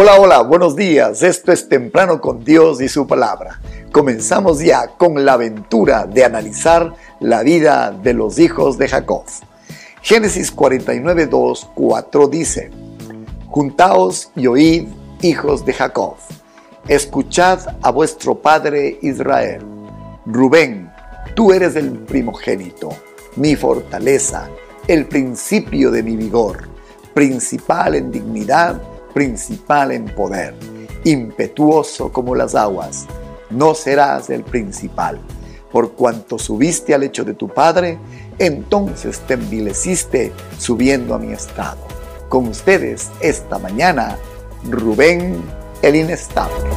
Hola, hola, buenos días. Esto es Temprano con Dios y su palabra. Comenzamos ya con la aventura de analizar la vida de los hijos de Jacob. Génesis 49, 2, 4 dice, Juntaos y oíd, hijos de Jacob, escuchad a vuestro padre Israel. Rubén, tú eres el primogénito, mi fortaleza, el principio de mi vigor, principal en dignidad, principal en poder, impetuoso como las aguas, no serás el principal. Por cuanto subiste al lecho de tu padre, entonces te envileciste subiendo a mi estado. Con ustedes esta mañana, Rubén el Inestable.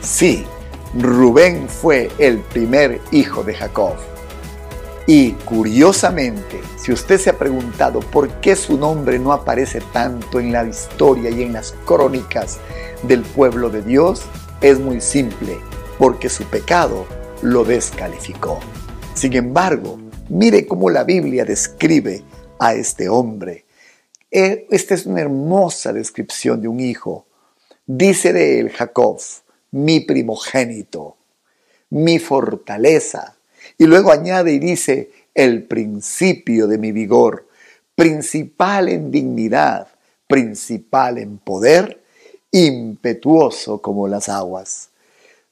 Sí, Rubén fue el primer hijo de Jacob. Y curiosamente, si usted se ha preguntado por qué su nombre no aparece tanto en la historia y en las crónicas del pueblo de Dios, es muy simple, porque su pecado lo descalificó. Sin embargo, mire cómo la Biblia describe a este hombre. Eh, esta es una hermosa descripción de un hijo. Dice de él Jacob, mi primogénito, mi fortaleza. Y luego añade y dice, el principio de mi vigor, principal en dignidad, principal en poder, impetuoso como las aguas.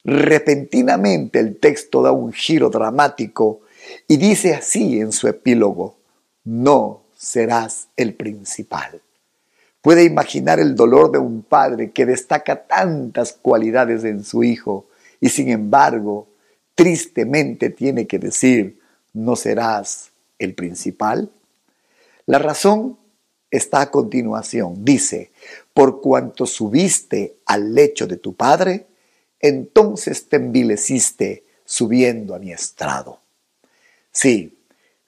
Repentinamente el texto da un giro dramático y dice así en su epílogo, no serás el principal. Puede imaginar el dolor de un padre que destaca tantas cualidades en su hijo y sin embargo tristemente tiene que decir, no serás el principal. La razón está a continuación. Dice, por cuanto subiste al lecho de tu padre, entonces te envileciste subiendo a mi estrado. Sí,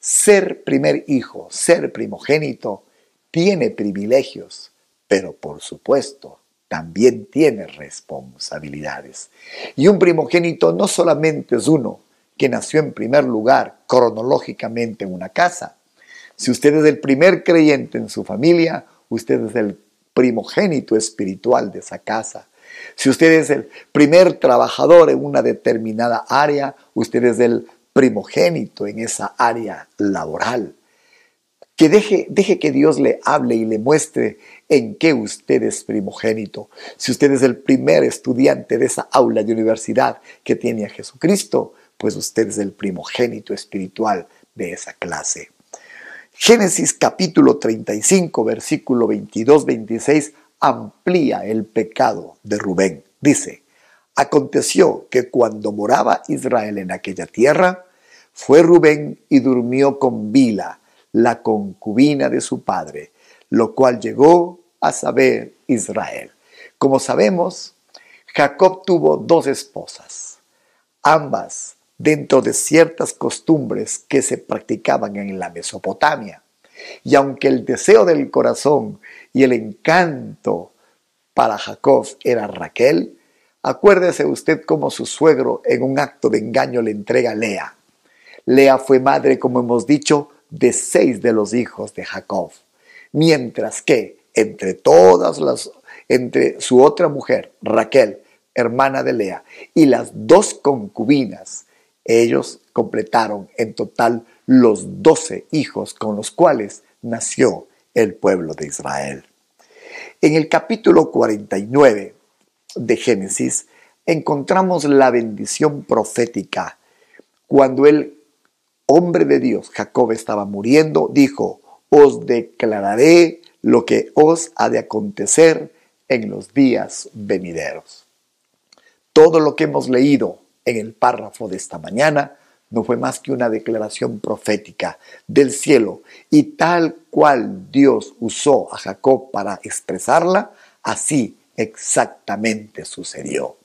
ser primer hijo, ser primogénito, tiene privilegios, pero por supuesto también tiene responsabilidades. Y un primogénito no solamente es uno que nació en primer lugar cronológicamente en una casa. Si usted es el primer creyente en su familia, usted es el primogénito espiritual de esa casa. Si usted es el primer trabajador en una determinada área, usted es el primogénito en esa área laboral que deje, deje que Dios le hable y le muestre en qué usted es primogénito. Si usted es el primer estudiante de esa aula de universidad que tiene a Jesucristo, pues usted es el primogénito espiritual de esa clase. Génesis capítulo 35, versículo 22-26 amplía el pecado de Rubén. Dice, aconteció que cuando moraba Israel en aquella tierra, fue Rubén y durmió con Bila, la concubina de su padre, lo cual llegó a saber Israel. Como sabemos, Jacob tuvo dos esposas, ambas dentro de ciertas costumbres que se practicaban en la Mesopotamia. Y aunque el deseo del corazón y el encanto para Jacob era Raquel, acuérdese usted cómo su suegro en un acto de engaño le entrega a Lea. Lea fue madre, como hemos dicho, de seis de los hijos de Jacob, mientras que entre todas las, entre su otra mujer, Raquel, hermana de Lea, y las dos concubinas, ellos completaron en total los doce hijos con los cuales nació el pueblo de Israel. En el capítulo 49 de Génesis encontramos la bendición profética cuando el hombre de Dios, Jacob, estaba muriendo, dijo, os declararé lo que os ha de acontecer en los días venideros. Todo lo que hemos leído en el párrafo de esta mañana no fue más que una declaración profética del cielo y tal cual Dios usó a Jacob para expresarla, así exactamente sucedió.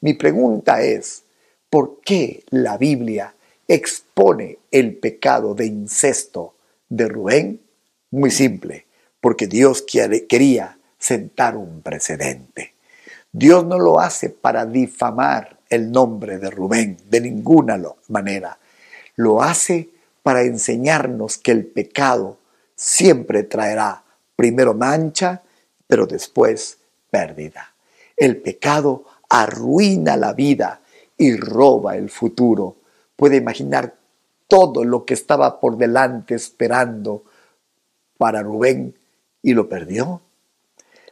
Mi pregunta es, ¿por qué la Biblia expone el pecado de incesto de Rubén? Muy simple, porque Dios quería sentar un precedente. Dios no lo hace para difamar el nombre de Rubén de ninguna manera. Lo hace para enseñarnos que el pecado siempre traerá primero mancha, pero después pérdida. El pecado arruina la vida y roba el futuro. Puede imaginar todo lo que estaba por delante esperando para Rubén y lo perdió.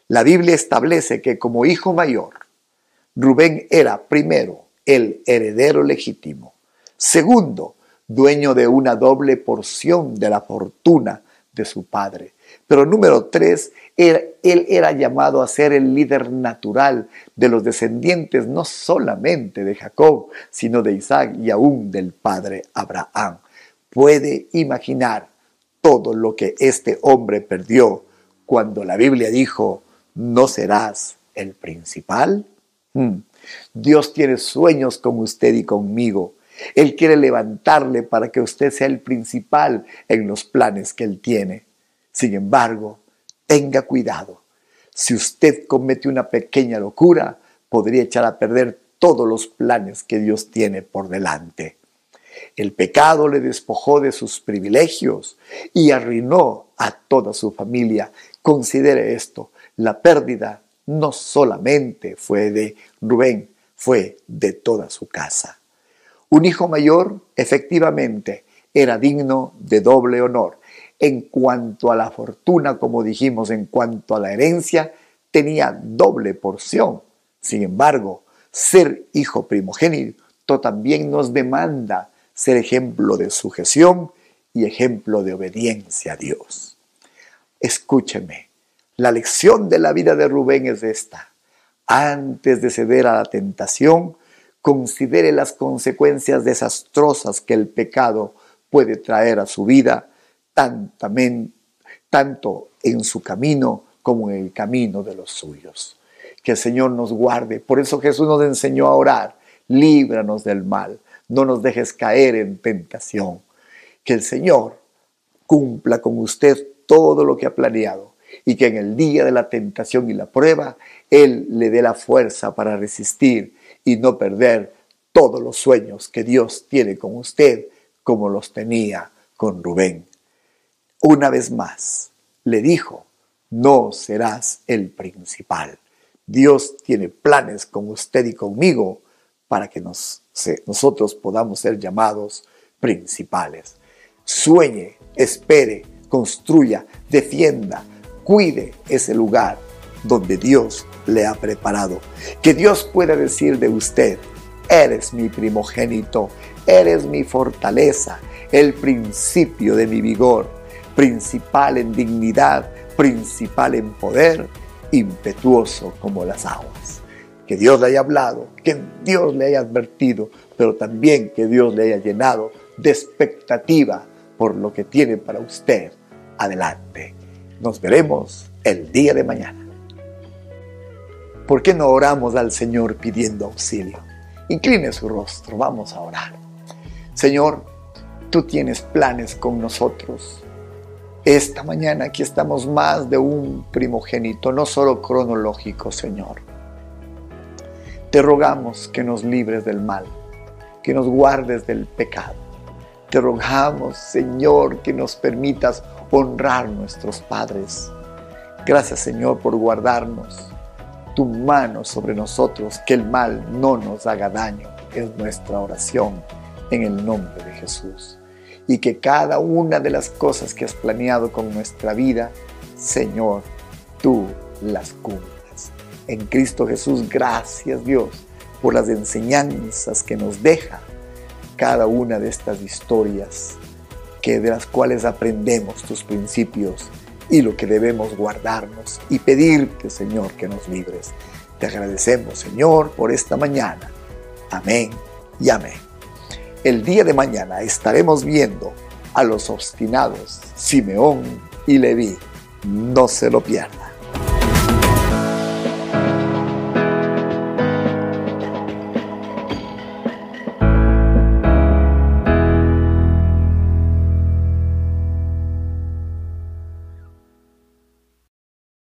La Biblia establece que como hijo mayor, Rubén era primero el heredero legítimo, segundo, dueño de una doble porción de la fortuna de su padre, pero número tres, él, era llamado a ser el líder natural de los descendientes no solamente de Jacob, sino de Isaac y aún del padre Abraham. Puede imaginar todo lo que este hombre perdió cuando la Biblia dijo, no serás el principal. Hmm. Dios tiene sueños con usted y conmigo. Él quiere levantarle para que usted sea el principal en los planes que Él tiene. Sin embargo, tenga cuidado. Si usted comete una pequeña locura, podría echar a perder todos los planes que Dios tiene por delante. El pecado le despojó de sus privilegios y arruinó a toda su familia. Considere esto, la pérdida no solamente fue de Rubén, fue de toda su casa. Un hijo mayor, efectivamente, era digno de doble honor. En cuanto a la fortuna, como dijimos, en cuanto a la herencia, tenía doble porción. Sin embargo, ser hijo primogénito también nos demanda ser ejemplo de sujeción y ejemplo de obediencia a Dios. Escúcheme, la lección de la vida de Rubén es esta. Antes de ceder a la tentación, considere las consecuencias desastrosas que el pecado puede traer a su vida tanto en su camino como en el camino de los suyos. Que el Señor nos guarde. Por eso Jesús nos enseñó a orar. Líbranos del mal. No nos dejes caer en tentación. Que el Señor cumpla con usted todo lo que ha planeado y que en el día de la tentación y la prueba, Él le dé la fuerza para resistir y no perder todos los sueños que Dios tiene con usted como los tenía con Rubén. Una vez más, le dijo, no serás el principal. Dios tiene planes con usted y conmigo para que nosotros podamos ser llamados principales. Sueñe, espere, construya, defienda, cuide ese lugar donde Dios le ha preparado. Que Dios pueda decir de usted, eres mi primogénito, eres mi fortaleza, el principio de mi vigor principal en dignidad, principal en poder, impetuoso como las aguas. Que Dios le haya hablado, que Dios le haya advertido, pero también que Dios le haya llenado de expectativa por lo que tiene para usted adelante. Nos veremos el día de mañana. ¿Por qué no oramos al Señor pidiendo auxilio? Incline su rostro, vamos a orar. Señor, tú tienes planes con nosotros esta mañana aquí estamos más de un primogénito, no solo cronológico, Señor. Te rogamos que nos libres del mal, que nos guardes del pecado. Te rogamos, Señor, que nos permitas honrar nuestros padres. Gracias, Señor, por guardarnos. Tu mano sobre nosotros, que el mal no nos haga daño, es nuestra oración en el nombre de Jesús y que cada una de las cosas que has planeado con nuestra vida, Señor, tú las cumplas. En Cristo Jesús, gracias Dios por las enseñanzas que nos deja cada una de estas historias, que de las cuales aprendemos tus principios y lo que debemos guardarnos y pedirte, Señor, que nos libres. Te agradecemos, Señor, por esta mañana. Amén y amén. El día de mañana estaremos viendo a los obstinados Simeón y Leví. No se lo pierda.